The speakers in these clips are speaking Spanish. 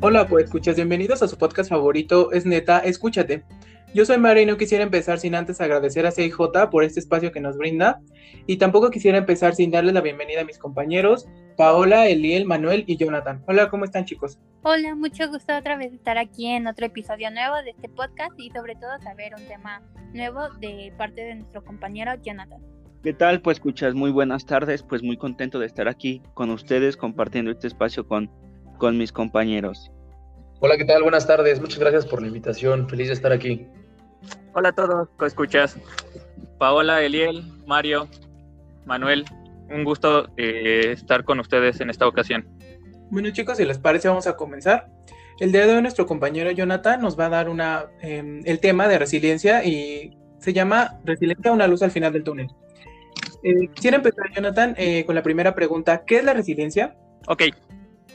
Hola, pues escuchas, bienvenidos a su podcast favorito, es neta, escúchate. Yo soy Mario y no quisiera empezar sin antes agradecer a CIJ por este espacio que nos brinda y tampoco quisiera empezar sin darles la bienvenida a mis compañeros Paola, Eliel, Manuel y Jonathan. Hola, ¿cómo están chicos? Hola, mucho gusto otra vez estar aquí en otro episodio nuevo de este podcast y sobre todo saber un tema nuevo de parte de nuestro compañero Jonathan. ¿Qué tal? Pues escuchas, muy buenas tardes, pues muy contento de estar aquí con ustedes compartiendo este espacio con con mis compañeros. Hola, ¿qué tal? Buenas tardes. Muchas gracias por la invitación. Feliz de estar aquí. Hola a todos, ¿cómo escuchas? Paola, Eliel, Mario, Manuel, un gusto eh, estar con ustedes en esta ocasión. Bueno chicos, si les parece vamos a comenzar. El día de hoy nuestro compañero Jonathan nos va a dar una, em, el tema de resiliencia y se llama Resiliencia, una luz al final del túnel. Eh, quisiera empezar, Jonathan, eh, con la primera pregunta. ¿Qué es la resiliencia? Ok,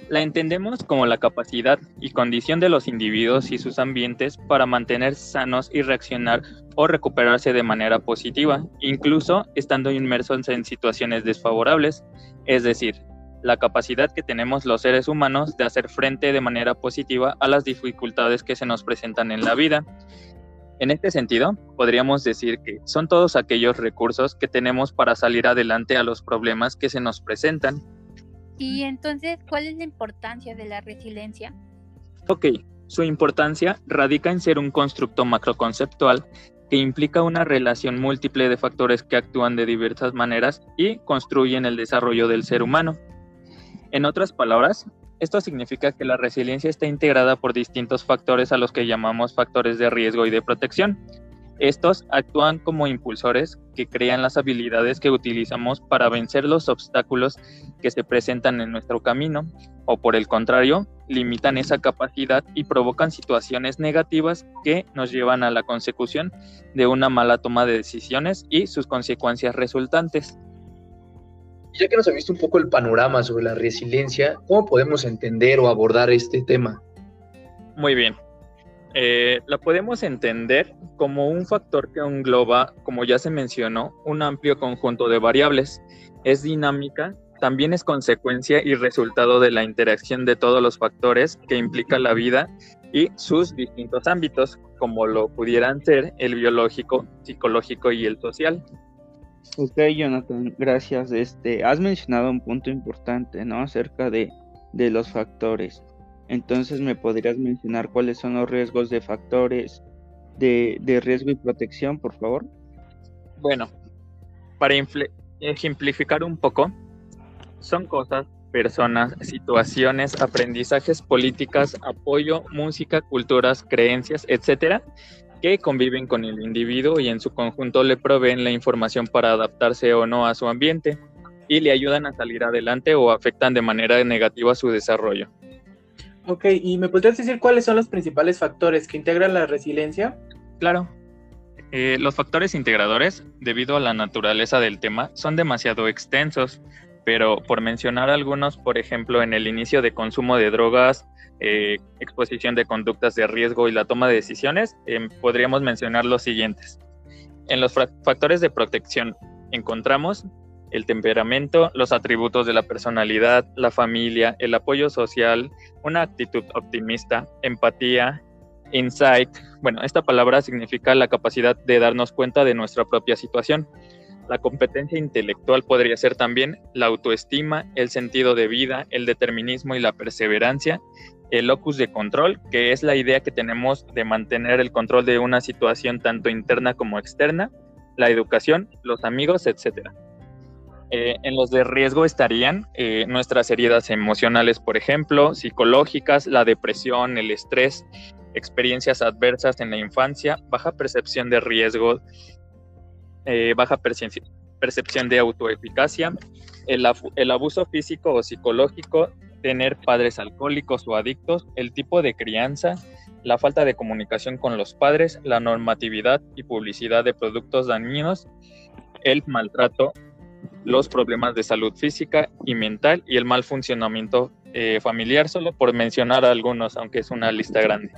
la entendemos como la capacidad y condición de los individuos y sus ambientes para mantener sanos y reaccionar o recuperarse de manera positiva, incluso estando inmersos en situaciones desfavorables, es decir, la capacidad que tenemos los seres humanos de hacer frente de manera positiva a las dificultades que se nos presentan en la vida. En este sentido, podríamos decir que son todos aquellos recursos que tenemos para salir adelante a los problemas que se nos presentan y entonces, ¿cuál es la importancia de la resiliencia? Ok, su importancia radica en ser un constructo macroconceptual que implica una relación múltiple de factores que actúan de diversas maneras y construyen el desarrollo del ser humano. En otras palabras, esto significa que la resiliencia está integrada por distintos factores a los que llamamos factores de riesgo y de protección, estos actúan como impulsores que crean las habilidades que utilizamos para vencer los obstáculos que se presentan en nuestro camino, o por el contrario, limitan esa capacidad y provocan situaciones negativas que nos llevan a la consecución de una mala toma de decisiones y sus consecuencias resultantes. Ya que nos ha visto un poco el panorama sobre la resiliencia, ¿cómo podemos entender o abordar este tema? Muy bien. Eh, la podemos entender como un factor que engloba, como ya se mencionó, un amplio conjunto de variables. Es dinámica, también es consecuencia y resultado de la interacción de todos los factores que implica la vida y sus distintos ámbitos, como lo pudieran ser el biológico, psicológico y el social. Ok, Jonathan, gracias. Este, has mencionado un punto importante, ¿no? Acerca de, de los factores. Entonces, ¿me podrías mencionar cuáles son los riesgos de factores de, riesgo y protección, por favor? Bueno, para ejemplificar un poco, son cosas, personas, situaciones, aprendizajes, políticas, apoyo, música, culturas, creencias, etcétera, que conviven con el individuo y en su conjunto le proveen la información para adaptarse o no a su ambiente y le ayudan a salir adelante o afectan de manera negativa su desarrollo. Ok, ¿y me podrías decir cuáles son los principales factores que integran la resiliencia? Claro. Eh, los factores integradores, debido a la naturaleza del tema, son demasiado extensos, pero por mencionar algunos, por ejemplo, en el inicio de consumo de drogas, eh, exposición de conductas de riesgo y la toma de decisiones, em, podríamos mencionar los siguientes. En los factores de protección encontramos el temperamento, los atributos de la personalidad, la familia, el apoyo social, una actitud optimista, empatía, insight. Bueno, esta palabra significa la capacidad de darnos cuenta de nuestra propia situación. La competencia intelectual podría ser también la autoestima, el sentido de vida, el determinismo y la perseverancia, el locus de control, que es la idea que tenemos de mantener el control de una situación tanto interna como externa, la educación, los amigos, etcétera. Eh, en los de riesgo estarían eh, nuestras heridas emocionales, por ejemplo, psicológicas, la depresión, el estrés, experiencias adversas en la infancia, baja percepción de riesgo, eh, baja percepción de autoeficacia, el, el abuso físico o psicológico, tener padres alcohólicos o adictos, el tipo de crianza, la falta de comunicación con los padres, la normatividad y publicidad de productos dañinos, el maltrato los problemas de salud física y mental y el mal funcionamiento eh, familiar, solo por mencionar algunos, aunque es una lista grande.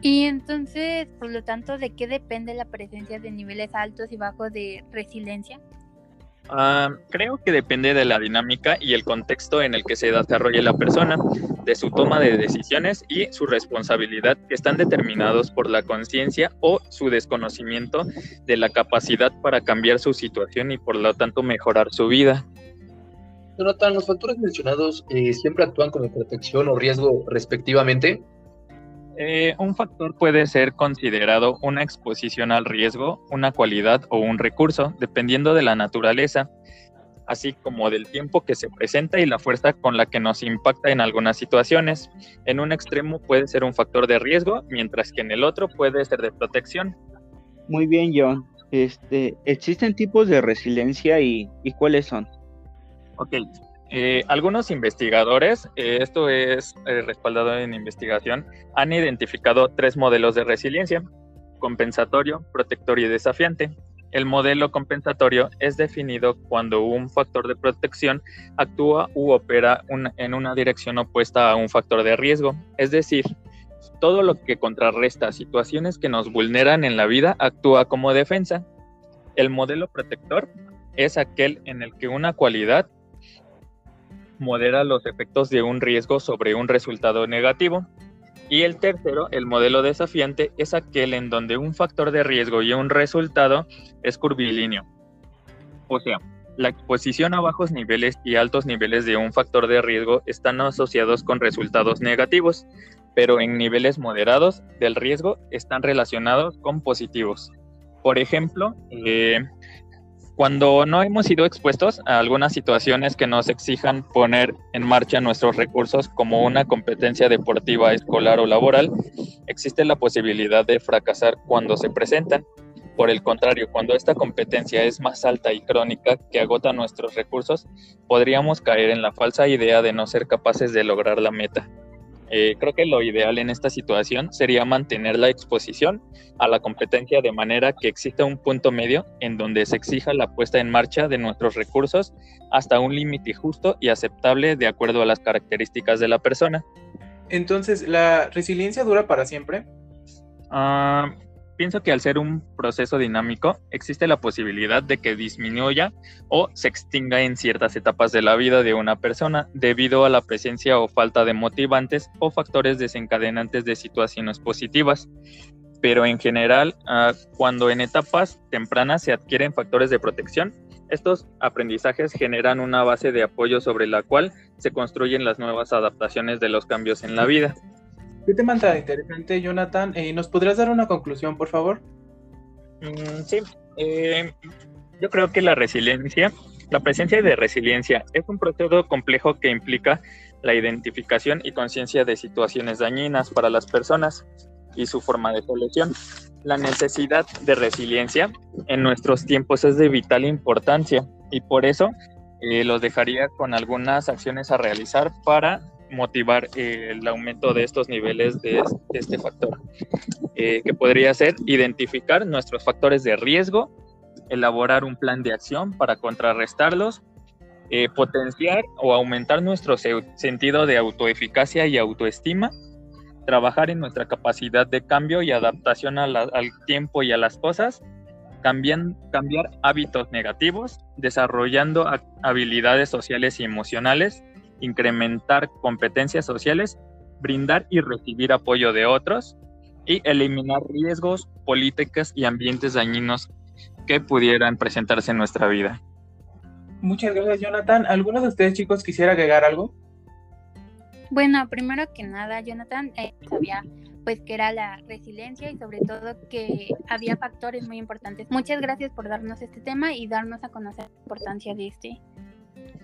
Y entonces, por lo tanto, ¿de qué depende la presencia de niveles altos y bajos de resiliencia? Ah, creo que depende de la dinámica y el contexto en el que se desarrolle la persona, de su toma de decisiones y su responsabilidad, que están determinados por la conciencia o su desconocimiento de la capacidad para cambiar su situación y por lo tanto mejorar su vida. Jonathan, los factores mencionados eh, siempre actúan como protección o riesgo respectivamente. Eh, un factor puede ser considerado una exposición al riesgo, una cualidad o un recurso, dependiendo de la naturaleza, así como del tiempo que se presenta y la fuerza con la que nos impacta en algunas situaciones. En un extremo puede ser un factor de riesgo, mientras que en el otro puede ser de protección. Muy bien, John. Este, ¿Existen tipos de resiliencia y, y cuáles son? Ok, eh, algunos investigadores, eh, esto es eh, respaldado en investigación, han identificado tres modelos de resiliencia, compensatorio, protector y desafiante. El modelo compensatorio es definido cuando un factor de protección actúa u opera en una dirección opuesta a un factor de riesgo, es decir, todo lo que contrarresta situaciones que nos vulneran en la vida actúa como defensa. El modelo protector es aquel en el que una cualidad modera los efectos de un riesgo sobre un resultado negativo. Y el tercero, el modelo desafiante, es aquel en donde un factor de riesgo y un resultado es curvilíneo. O sea, la exposición a bajos niveles y altos niveles de un factor de riesgo están asociados con resultados negativos, pero en niveles moderados del riesgo están relacionados con positivos. Por ejemplo, eh, cuando no hemos sido expuestos a algunas situaciones que nos exijan poner en marcha nuestros recursos como una competencia deportiva, escolar o laboral, existe la posibilidad de fracasar cuando se presentan. Por el contrario, cuando esta competencia es más alta y crónica que agota nuestros recursos, podríamos caer en la falsa idea de no ser capaces de lograr la meta. Eh, creo que lo ideal en esta situación sería mantener la exposición a la competencia de manera que exista un punto medio en donde se exija la puesta en marcha de nuestros recursos hasta un límite justo y aceptable de acuerdo a las características de la persona. Entonces, ¿la resiliencia dura para siempre? Ah, pienso que al ser un proceso dinámico, existe la posibilidad de que disminuya o se extinga en ciertas etapas de la vida de una persona debido a la presencia o falta de motivantes o factores desencadenantes de situaciones positivas. Pero en general, ah, cuando en etapas tempranas se adquieren factores de protección, estos aprendizajes generan una base de apoyo sobre la cual se construyen las nuevas adaptaciones de los cambios en la vida. Qué tema tan interesante, Jonathan. Eh, ¿Nos podrías dar una conclusión, por favor? Mm, sí, eh, yo creo que la resiliencia, la presencia de resiliencia es un proceso complejo que implica la identificación y conciencia de situaciones dañinas para las personas y su forma de solución. La necesidad de resiliencia en nuestros tiempos es de vital importancia y por eso eh, los dejaría con algunas acciones a realizar para motivar eh, el aumento de estos niveles de, este factor, eh, que podría ser identificar nuestros factores de riesgo, elaborar un plan de acción para contrarrestarlos, eh, potenciar o aumentar nuestro sentido de autoeficacia y autoestima, trabajar en nuestra capacidad de cambio y adaptación al tiempo y a las cosas, cambiar hábitos negativos, desarrollando habilidades sociales y emocionales, incrementar competencias sociales, brindar y recibir apoyo de otros y eliminar riesgos, políticas y ambientes dañinos que pudieran presentarse en nuestra vida. Muchas gracias, Jonathan. ¿Algunos de ustedes, chicos, quisiera agregar algo? Bueno, primero que nada, Jonathan eh, sabía pues que era la resiliencia y sobre todo que había factores muy importantes. Muchas gracias por darnos este tema y darnos a conocer la importancia de este.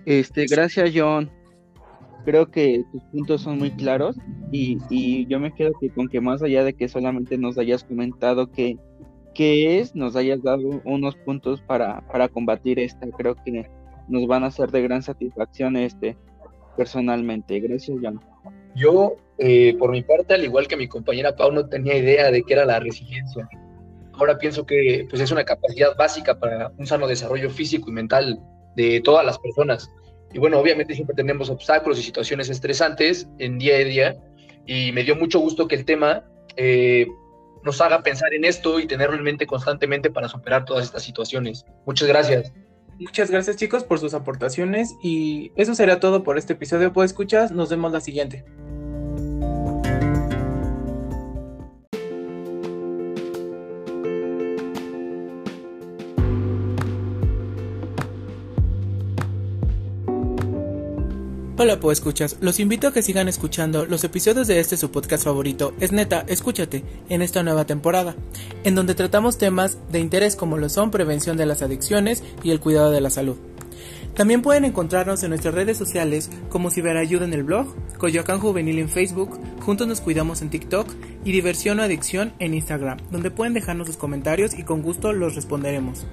Este, gracias, John creo que tus puntos son muy claros y, y, yo me quedo que con que más allá de que solamente nos hayas comentado que, qué es, nos hayas dado unos puntos para, para combatir esta, creo que nos van a ser de gran satisfacción este personalmente. Gracias, Jan. Yo, eh, por mi parte, al igual que mi compañera Pau, no tenía idea de qué era la resiliencia. Ahora pienso que pues, es una capacidad básica para un sano desarrollo físico y mental de todas las personas. Y bueno, obviamente siempre tenemos obstáculos y situaciones estresantes en día a día. Y me dio mucho gusto que el tema eh, nos haga pensar en esto y tenerlo en mente constantemente para superar todas estas situaciones. Muchas gracias. Muchas gracias chicos por sus aportaciones y eso será todo por este episodio. Pues escuchas, nos vemos la siguiente. Hola, pues escuchas. Los invito a que sigan escuchando los episodios de este su podcast favorito. Es neta, escúchate en esta nueva temporada, en donde tratamos temas de interés como lo son prevención de las adicciones y el cuidado de la salud. También pueden encontrarnos en nuestras redes sociales como Ciberayuda en el blog, Coyoacán Juvenil en Facebook, Juntos nos cuidamos en TikTok y Diversión o Adicción en Instagram, donde pueden dejarnos sus comentarios y con gusto los responderemos.